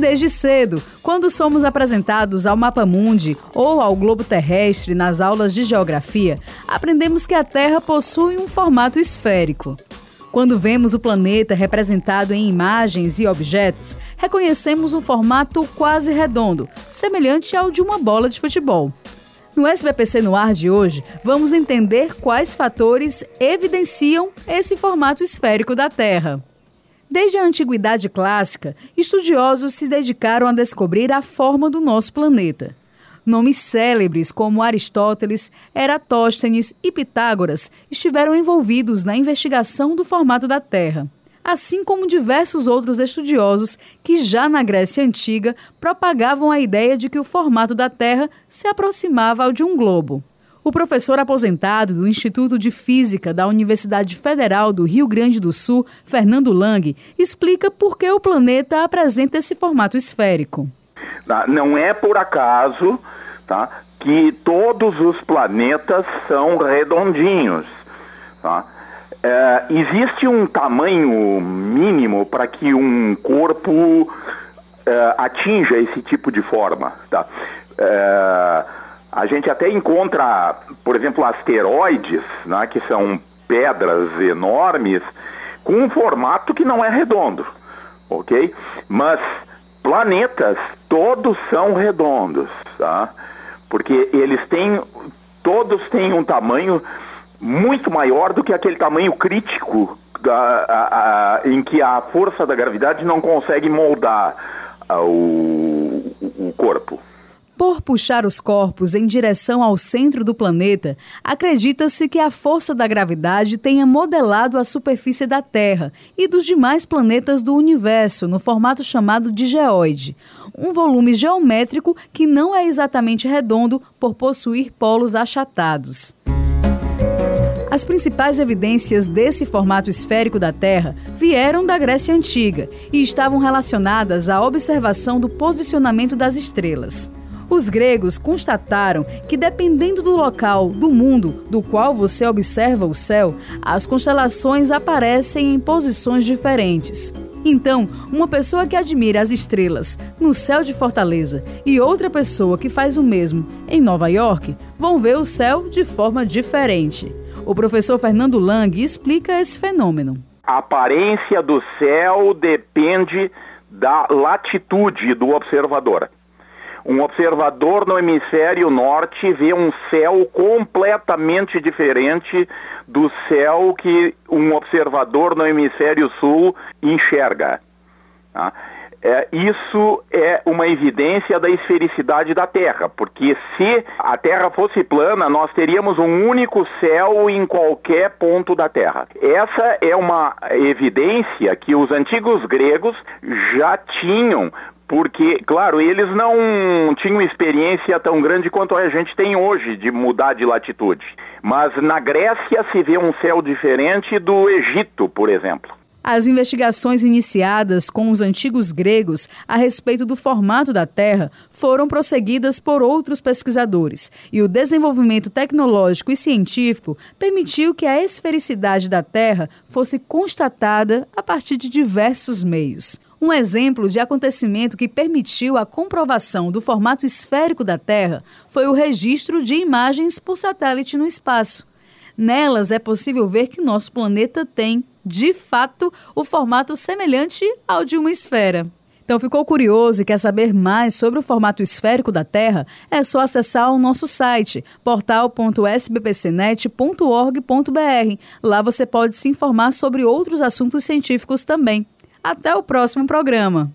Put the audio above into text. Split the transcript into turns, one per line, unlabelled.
Desde cedo, quando somos apresentados ao mapa mundi ou ao globo terrestre nas aulas de geografia, aprendemos que a Terra possui um formato esférico. Quando vemos o planeta representado em imagens e objetos, reconhecemos um formato quase redondo, semelhante ao de uma bola de futebol. No SBPC no ar de hoje, vamos entender quais fatores evidenciam esse formato esférico da Terra. Desde a antiguidade clássica, estudiosos se dedicaram a descobrir a forma do nosso planeta. Nomes célebres como Aristóteles, Eratóstenes e Pitágoras estiveram envolvidos na investigação do formato da Terra, assim como diversos outros estudiosos que já na Grécia Antiga propagavam a ideia de que o formato da Terra se aproximava ao de um globo. O professor aposentado do Instituto de Física da Universidade Federal do Rio Grande do Sul, Fernando Lang, explica por que o planeta apresenta esse formato esférico.
Tá? Não é por acaso tá, que todos os planetas são redondinhos. Tá? É, existe um tamanho mínimo para que um corpo é, atinja esse tipo de forma. Tá? É, a gente até encontra, por exemplo, asteroides, né, que são pedras enormes, com um formato que não é redondo, ok? Mas planetas, todos são redondos, tá? Porque eles têm, todos têm um tamanho muito maior do que aquele tamanho crítico da, a, a, em que a força da gravidade não consegue moldar a, o, o corpo.
Por puxar os corpos em direção ao centro do planeta, acredita-se que a força da gravidade tenha modelado a superfície da Terra e dos demais planetas do universo no formato chamado de geoide, um volume geométrico que não é exatamente redondo por possuir polos achatados. As principais evidências desse formato esférico da Terra vieram da Grécia Antiga e estavam relacionadas à observação do posicionamento das estrelas. Os gregos constataram que, dependendo do local do mundo do qual você observa o céu, as constelações aparecem em posições diferentes. Então, uma pessoa que admira as estrelas no céu de Fortaleza e outra pessoa que faz o mesmo em Nova York vão ver o céu de forma diferente. O professor Fernando Lang explica esse fenômeno.
A aparência do céu depende da latitude do observador. Um observador no hemisfério norte vê um céu completamente diferente do céu que um observador no hemisfério sul enxerga. Tá? É, isso é uma evidência da esfericidade da Terra, porque se a Terra fosse plana, nós teríamos um único céu em qualquer ponto da Terra. Essa é uma evidência que os antigos gregos já tinham porque, claro, eles não tinham experiência tão grande quanto a gente tem hoje de mudar de latitude. Mas na Grécia se vê um céu diferente do Egito, por exemplo.
As investigações iniciadas com os antigos gregos a respeito do formato da Terra foram prosseguidas por outros pesquisadores, e o desenvolvimento tecnológico e científico permitiu que a esfericidade da Terra fosse constatada a partir de diversos meios. Um exemplo de acontecimento que permitiu a comprovação do formato esférico da Terra foi o registro de imagens por satélite no espaço. Nelas é possível ver que nosso planeta tem, de fato, o formato semelhante ao de uma esfera. Então, ficou curioso e quer saber mais sobre o formato esférico da Terra? É só acessar o nosso site, portal.sbpcnet.org.br. Lá você pode se informar sobre outros assuntos científicos também. Até o próximo programa.